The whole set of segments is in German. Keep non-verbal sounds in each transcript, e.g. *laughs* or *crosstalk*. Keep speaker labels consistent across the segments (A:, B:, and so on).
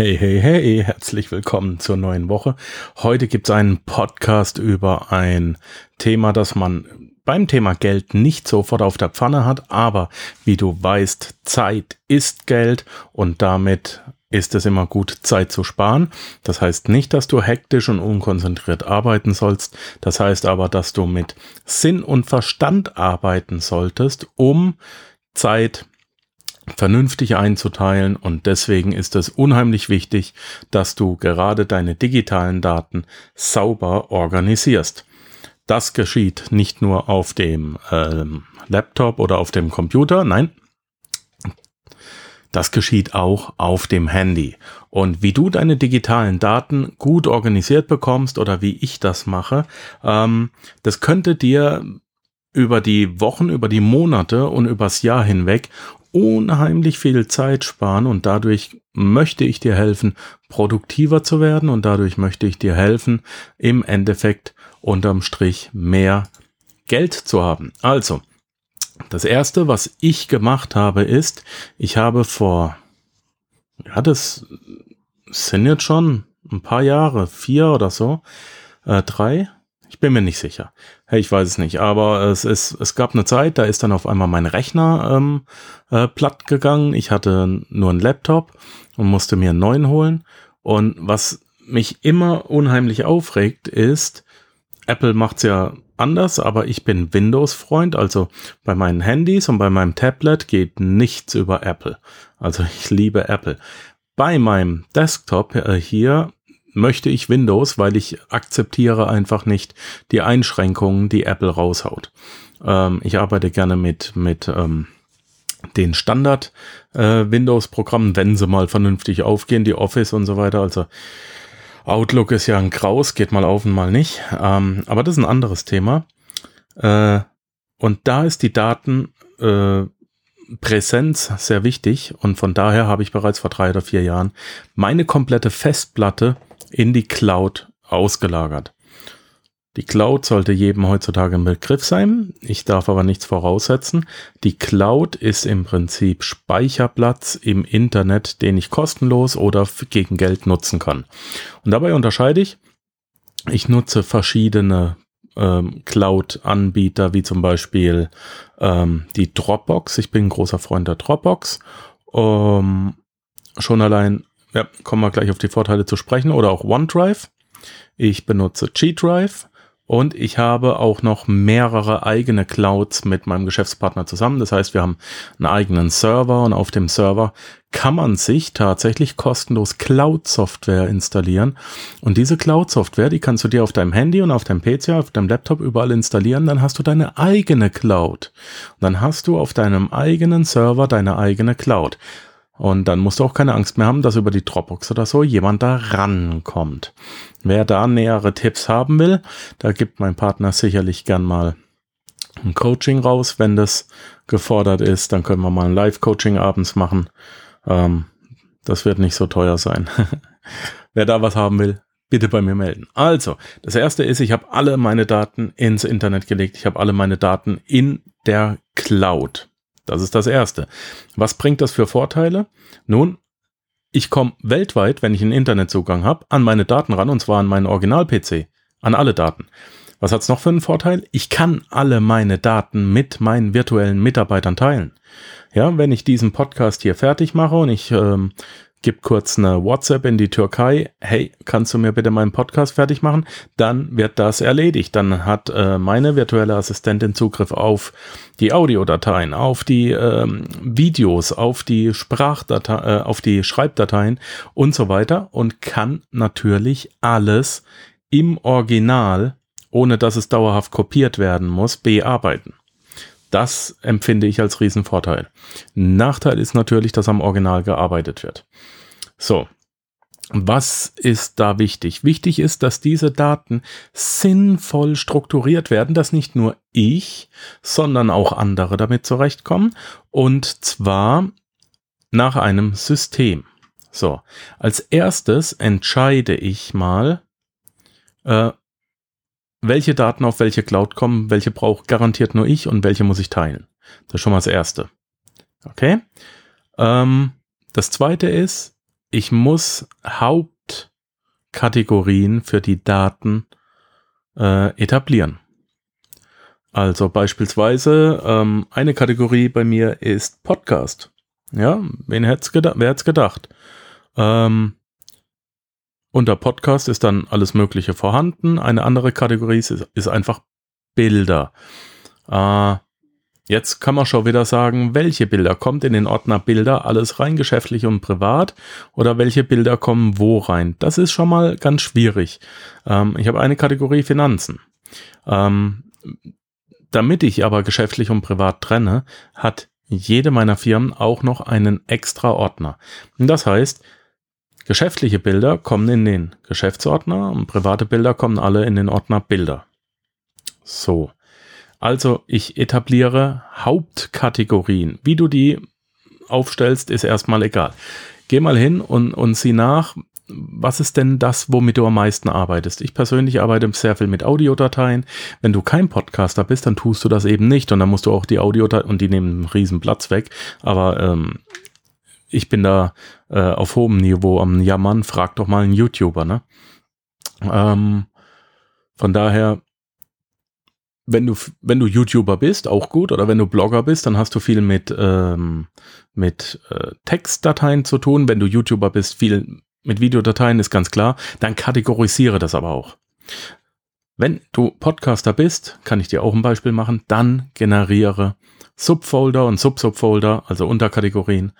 A: Hey, hey, hey, herzlich willkommen zur neuen Woche. Heute gibt es einen Podcast über ein Thema, das man beim Thema Geld nicht sofort auf der Pfanne hat, aber wie du weißt, Zeit ist Geld und damit ist es immer gut, Zeit zu sparen. Das heißt nicht, dass du hektisch und unkonzentriert arbeiten sollst. Das heißt aber, dass du mit Sinn und Verstand arbeiten solltest, um Zeit vernünftig einzuteilen und deswegen ist es unheimlich wichtig, dass du gerade deine digitalen Daten sauber organisierst. Das geschieht nicht nur auf dem ähm, Laptop oder auf dem Computer, nein, das geschieht auch auf dem Handy. Und wie du deine digitalen Daten gut organisiert bekommst oder wie ich das mache, ähm, das könnte dir über die Wochen, über die Monate und übers Jahr hinweg unheimlich viel Zeit sparen und dadurch möchte ich dir helfen, produktiver zu werden und dadurch möchte ich dir helfen, im Endeffekt unterm Strich mehr Geld zu haben. Also, das erste, was ich gemacht habe, ist, ich habe vor, ja, das sind jetzt schon ein paar Jahre, vier oder so, äh, drei, ich bin mir nicht sicher. Hey, ich weiß es nicht, aber es ist, es gab eine Zeit, da ist dann auf einmal mein Rechner ähm, äh, platt gegangen. Ich hatte nur einen Laptop und musste mir einen neuen holen. Und was mich immer unheimlich aufregt, ist, Apple macht's ja anders, aber ich bin Windows-Freund. Also bei meinen Handys und bei meinem Tablet geht nichts über Apple. Also ich liebe Apple. Bei meinem Desktop äh, hier möchte ich Windows, weil ich akzeptiere einfach nicht die Einschränkungen, die Apple raushaut. Ähm, ich arbeite gerne mit, mit ähm, den Standard äh, Windows-Programmen, wenn sie mal vernünftig aufgehen, die Office und so weiter. Also Outlook ist ja ein Graus, geht mal auf und mal nicht. Ähm, aber das ist ein anderes Thema. Äh, und da ist die Daten äh, Präsenz sehr wichtig und von daher habe ich bereits vor drei oder vier Jahren meine komplette Festplatte in die Cloud ausgelagert. Die Cloud sollte jedem heutzutage ein Begriff sein. Ich darf aber nichts voraussetzen. Die Cloud ist im Prinzip Speicherplatz im Internet, den ich kostenlos oder gegen Geld nutzen kann. Und dabei unterscheide ich, ich nutze verschiedene ähm, Cloud-Anbieter, wie zum Beispiel ähm, die Dropbox. Ich bin ein großer Freund der Dropbox. Ähm, schon allein ja, kommen wir gleich auf die Vorteile zu sprechen. Oder auch OneDrive. Ich benutze G-Drive. Und ich habe auch noch mehrere eigene Clouds mit meinem Geschäftspartner zusammen. Das heißt, wir haben einen eigenen Server und auf dem Server kann man sich tatsächlich kostenlos Cloud-Software installieren. Und diese Cloud-Software, die kannst du dir auf deinem Handy und auf deinem PC, auf deinem Laptop überall installieren. Dann hast du deine eigene Cloud. Und dann hast du auf deinem eigenen Server deine eigene Cloud. Und dann musst du auch keine Angst mehr haben, dass über die Dropbox oder so jemand da rankommt. Wer da nähere Tipps haben will, da gibt mein Partner sicherlich gern mal ein Coaching raus, wenn das gefordert ist. Dann können wir mal ein Live-Coaching abends machen. Ähm, das wird nicht so teuer sein. *laughs* Wer da was haben will, bitte bei mir melden. Also, das erste ist, ich habe alle meine Daten ins Internet gelegt. Ich habe alle meine Daten in der Cloud. Das ist das Erste. Was bringt das für Vorteile? Nun, ich komme weltweit, wenn ich einen Internetzugang habe, an meine Daten ran und zwar an meinen Original-PC, an alle Daten. Was hat's noch für einen Vorteil? Ich kann alle meine Daten mit meinen virtuellen Mitarbeitern teilen. Ja, wenn ich diesen Podcast hier fertig mache und ich ähm, gib kurz eine WhatsApp in die Türkei, hey, kannst du mir bitte meinen Podcast fertig machen? Dann wird das erledigt. Dann hat äh, meine virtuelle Assistentin Zugriff auf die Audiodateien, auf die ähm, Videos, auf die Sprachdateien, äh, auf die Schreibdateien und so weiter und kann natürlich alles im Original, ohne dass es dauerhaft kopiert werden muss, bearbeiten. Das empfinde ich als Riesenvorteil. Nachteil ist natürlich, dass am Original gearbeitet wird. So. Was ist da wichtig? Wichtig ist, dass diese Daten sinnvoll strukturiert werden, dass nicht nur ich, sondern auch andere damit zurechtkommen. Und zwar nach einem System. So, als erstes entscheide ich mal, äh, welche Daten auf welche Cloud kommen, welche braucht garantiert nur ich und welche muss ich teilen. Das ist schon mal das Erste. Okay. Ähm, das Zweite ist, ich muss Hauptkategorien für die Daten äh, etablieren. Also beispielsweise ähm, eine Kategorie bei mir ist Podcast. Ja, wen hätte gedacht, wer hätte gedacht? Ähm, unter Podcast ist dann alles Mögliche vorhanden. Eine andere Kategorie ist, ist einfach Bilder. Äh, jetzt kann man schon wieder sagen, welche Bilder kommt in den Ordner Bilder alles rein, geschäftlich und privat oder welche Bilder kommen wo rein. Das ist schon mal ganz schwierig. Ähm, ich habe eine Kategorie Finanzen. Ähm, damit ich aber geschäftlich und privat trenne, hat jede meiner Firmen auch noch einen extra Ordner. Das heißt, geschäftliche Bilder kommen in den Geschäftsordner und private Bilder kommen alle in den Ordner Bilder. So. Also ich etabliere Hauptkategorien. Wie du die aufstellst, ist erstmal egal. Geh mal hin und, und sieh nach, was ist denn das, womit du am meisten arbeitest? Ich persönlich arbeite sehr viel mit Audiodateien. Wenn du kein Podcaster bist, dann tust du das eben nicht und dann musst du auch die Audiodateien, und die nehmen einen riesen Platz weg, aber ähm, ich bin da äh, auf hohem Niveau am Jammern, frag doch mal einen YouTuber, ne? Ähm, von daher, wenn du, wenn du YouTuber bist, auch gut, oder wenn du Blogger bist, dann hast du viel mit, ähm, mit äh, Textdateien zu tun. Wenn du YouTuber bist, viel mit Videodateien ist ganz klar, dann kategorisiere das aber auch. Wenn du Podcaster bist, kann ich dir auch ein Beispiel machen, dann generiere Subfolder und Subsubfolder, also Unterkategorien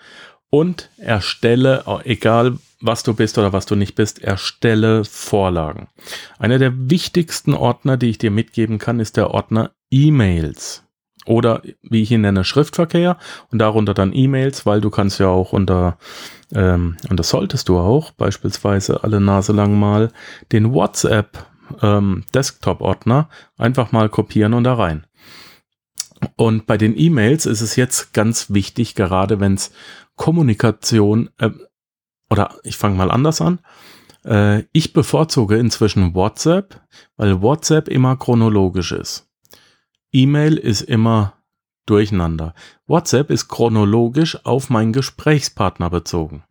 A: und erstelle, egal was du bist oder was du nicht bist, erstelle Vorlagen. Einer der wichtigsten Ordner, die ich dir mitgeben kann, ist der Ordner E-Mails oder wie ich ihn nenne, Schriftverkehr und darunter dann E-Mails, weil du kannst ja auch unter, ähm, und das solltest du auch, beispielsweise alle Nase lang mal den WhatsApp ähm, Desktop-Ordner einfach mal kopieren und da rein. Und bei den E-Mails ist es jetzt ganz wichtig, gerade wenn es Kommunikation, äh, oder ich fange mal anders an, äh, ich bevorzuge inzwischen WhatsApp, weil WhatsApp immer chronologisch ist. E-Mail ist immer durcheinander. WhatsApp ist chronologisch auf meinen Gesprächspartner bezogen.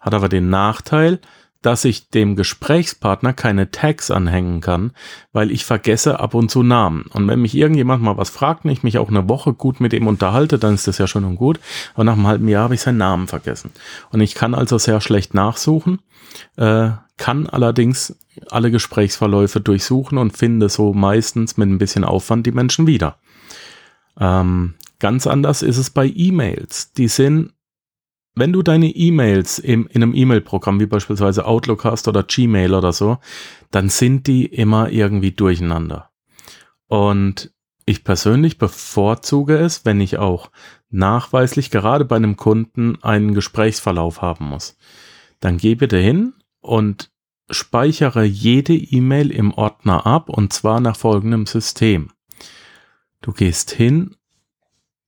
A: Hat aber den Nachteil, dass ich dem Gesprächspartner keine Tags anhängen kann, weil ich vergesse ab und zu Namen. Und wenn mich irgendjemand mal was fragt und ich mich auch eine Woche gut mit ihm unterhalte, dann ist das ja schon und gut. Aber nach einem halben Jahr habe ich seinen Namen vergessen. Und ich kann also sehr schlecht nachsuchen, äh, kann allerdings alle Gesprächsverläufe durchsuchen und finde so meistens mit ein bisschen Aufwand die Menschen wieder. Ähm, ganz anders ist es bei E-Mails. Die sind, wenn du deine E-Mails in einem E-Mail-Programm wie beispielsweise Outlook hast oder Gmail oder so, dann sind die immer irgendwie durcheinander. Und ich persönlich bevorzuge es, wenn ich auch nachweislich gerade bei einem Kunden einen Gesprächsverlauf haben muss. Dann geh bitte hin und speichere jede E-Mail im Ordner ab und zwar nach folgendem System. Du gehst hin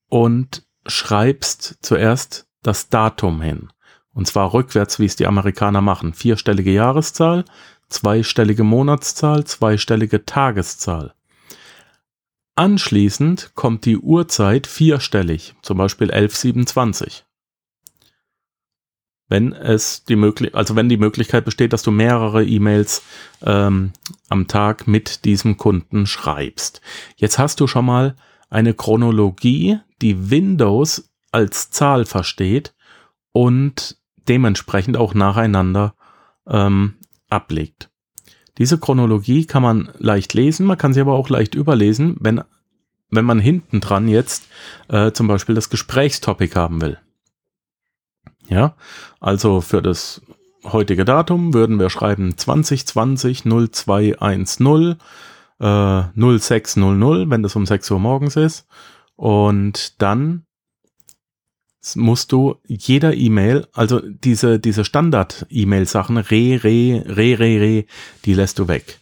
A: und schreibst zuerst das Datum hin. Und zwar rückwärts, wie es die Amerikaner machen. Vierstellige Jahreszahl, zweistellige Monatszahl, zweistellige Tageszahl. Anschließend kommt die Uhrzeit vierstellig, zum Beispiel 1127 wenn es die möglich, also wenn die Möglichkeit besteht, dass du mehrere E-Mails ähm, am Tag mit diesem Kunden schreibst. Jetzt hast du schon mal eine Chronologie, die Windows als Zahl versteht und dementsprechend auch nacheinander ähm, ablegt. Diese Chronologie kann man leicht lesen, man kann sie aber auch leicht überlesen, wenn, wenn man hinten dran jetzt äh, zum Beispiel das Gesprächstopic haben will. Ja, also für das heutige Datum würden wir schreiben 2020 0210 äh, 0600, wenn das um 6 Uhr morgens ist. Und dann musst du jeder E-Mail, also diese, diese Standard-E-Mail-Sachen, re, re, re, re, re, die lässt du weg.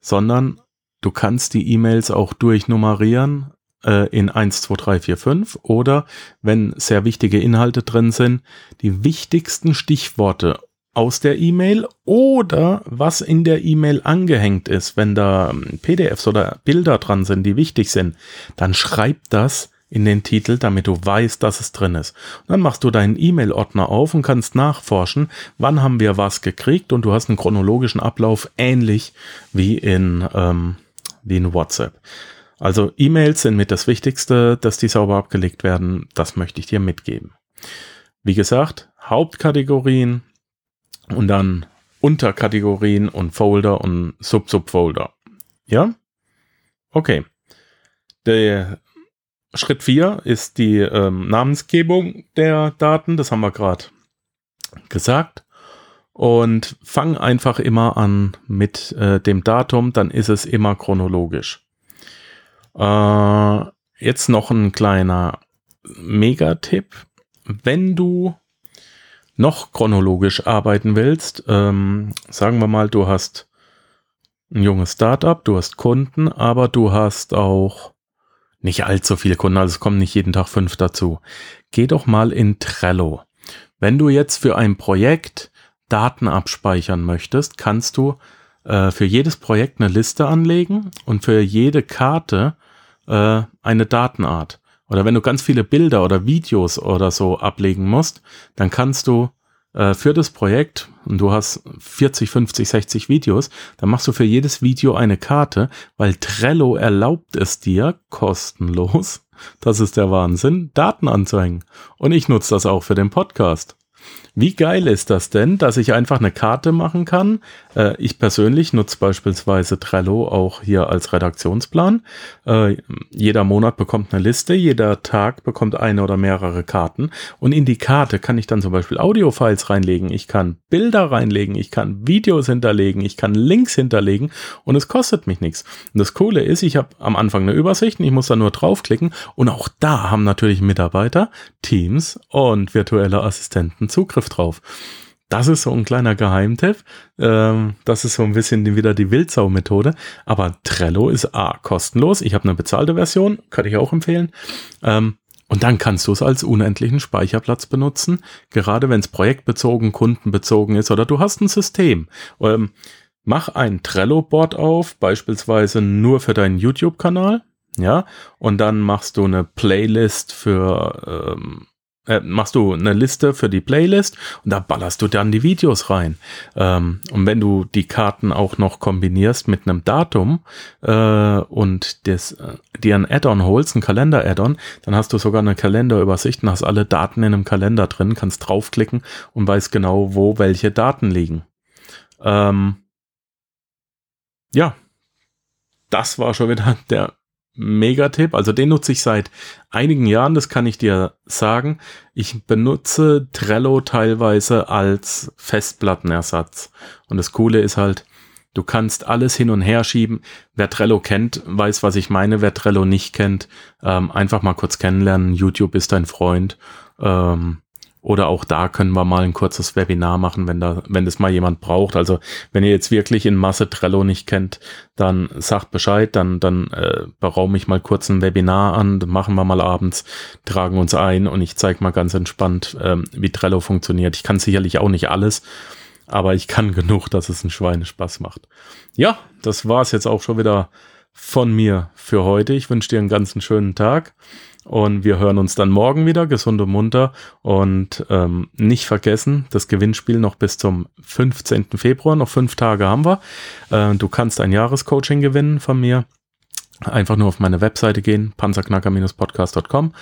A: Sondern du kannst die E-Mails auch durchnummerieren äh, in 1, 2, 3, 4, 5 oder wenn sehr wichtige Inhalte drin sind, die wichtigsten Stichworte aus der E-Mail oder was in der E-Mail angehängt ist, wenn da ähm, PDFs oder Bilder dran sind, die wichtig sind, dann schreibt das in den Titel, damit du weißt, dass es drin ist. Und dann machst du deinen E-Mail-Ordner auf und kannst nachforschen, wann haben wir was gekriegt und du hast einen chronologischen Ablauf ähnlich wie in, ähm, wie in WhatsApp. Also E-Mails sind mit das Wichtigste, dass die sauber abgelegt werden. Das möchte ich dir mitgeben. Wie gesagt, Hauptkategorien und dann Unterkategorien und Folder und Sub-Subfolder. Ja? Okay. Der Schritt 4 ist die ähm, Namensgebung der Daten. Das haben wir gerade gesagt. Und fang einfach immer an mit äh, dem Datum, dann ist es immer chronologisch. Äh, jetzt noch ein kleiner Megatipp. Wenn du noch chronologisch arbeiten willst, ähm, sagen wir mal, du hast ein junges Startup, du hast Kunden, aber du hast auch nicht allzu viele Kunden, also es kommen nicht jeden Tag fünf dazu. Geh doch mal in Trello. Wenn du jetzt für ein Projekt Daten abspeichern möchtest, kannst du äh, für jedes Projekt eine Liste anlegen und für jede Karte äh, eine Datenart. Oder wenn du ganz viele Bilder oder Videos oder so ablegen musst, dann kannst du äh, für das Projekt, und du hast 40, 50, 60 Videos, dann machst du für jedes Video eine Karte, weil Trello erlaubt es dir kostenlos, *laughs* das ist der Wahnsinn, Daten anzuhängen. Und ich nutze das auch für den Podcast. Wie geil ist das denn, dass ich einfach eine Karte machen kann? Äh, ich persönlich nutze beispielsweise Trello auch hier als Redaktionsplan. Äh, jeder Monat bekommt eine Liste, jeder Tag bekommt eine oder mehrere Karten. Und in die Karte kann ich dann zum Beispiel Audiofiles reinlegen, ich kann Bilder reinlegen, ich kann Videos hinterlegen, ich kann Links hinterlegen und es kostet mich nichts. Und das Coole ist, ich habe am Anfang eine Übersicht und ich muss da nur draufklicken und auch da haben natürlich Mitarbeiter, Teams und virtuelle Assistenten Zugriff drauf. Das ist so ein kleiner Geheimtipp. Ähm, das ist so ein bisschen wieder die Wildsau-Methode. Aber Trello ist A, kostenlos. Ich habe eine bezahlte Version, könnte ich auch empfehlen. Ähm, und dann kannst du es als unendlichen Speicherplatz benutzen, gerade wenn es projektbezogen, kundenbezogen ist oder du hast ein System. Ähm, mach ein Trello-Board auf, beispielsweise nur für deinen YouTube-Kanal. Ja, und dann machst du eine Playlist für äh, machst du eine Liste für die Playlist und da ballerst du dann die Videos rein. Ähm, und wenn du die Karten auch noch kombinierst mit einem Datum äh, und das, äh, dir ein Add-on holst, ein Kalender-Add-on, dann hast du sogar eine Kalenderübersicht und hast alle Daten in einem Kalender drin, kannst draufklicken und weißt genau, wo welche Daten liegen. Ähm, ja, das war schon wieder *laughs* der Megatipp. Also den nutze ich seit einigen Jahren, das kann ich dir sagen. Ich benutze Trello teilweise als Festplattenersatz. Und das Coole ist halt, du kannst alles hin und her schieben. Wer Trello kennt, weiß, was ich meine. Wer Trello nicht kennt, ähm, einfach mal kurz kennenlernen. YouTube ist dein Freund. Ähm, oder auch da können wir mal ein kurzes Webinar machen, wenn da, wenn das mal jemand braucht. Also wenn ihr jetzt wirklich in Masse Trello nicht kennt, dann sagt Bescheid, dann, dann äh, beraume ich mal kurz ein Webinar an, machen wir mal abends, tragen uns ein und ich zeige mal ganz entspannt, ähm, wie Trello funktioniert. Ich kann sicherlich auch nicht alles, aber ich kann *laughs* genug, dass es einen Schweinespaß macht. Ja, das war's jetzt auch schon wieder von mir für heute. Ich wünsche dir einen ganzen schönen Tag. Und wir hören uns dann morgen wieder, gesund und munter. Und ähm, nicht vergessen, das Gewinnspiel noch bis zum 15. Februar, noch fünf Tage haben wir. Äh, du kannst ein Jahrescoaching gewinnen von mir. Einfach nur auf meine Webseite gehen, panzerknacker-podcast.com.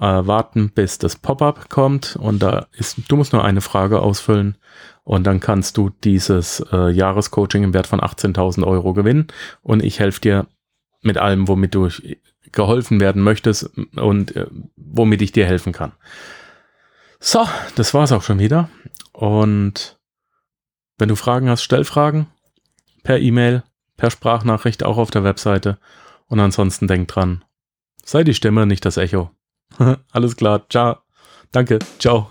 A: Äh, warten, bis das Pop-up kommt und da ist, du musst nur eine Frage ausfüllen und dann kannst du dieses äh, Jahrescoaching im Wert von 18.000 Euro gewinnen und ich helfe dir mit allem, womit du geholfen werden möchtest und äh, womit ich dir helfen kann. So, das war's auch schon wieder. Und wenn du Fragen hast, stell Fragen per E-Mail, per Sprachnachricht auch auf der Webseite. Und ansonsten denk dran, sei die Stimme, nicht das Echo. *laughs* Alles klar, ciao. Danke, ciao.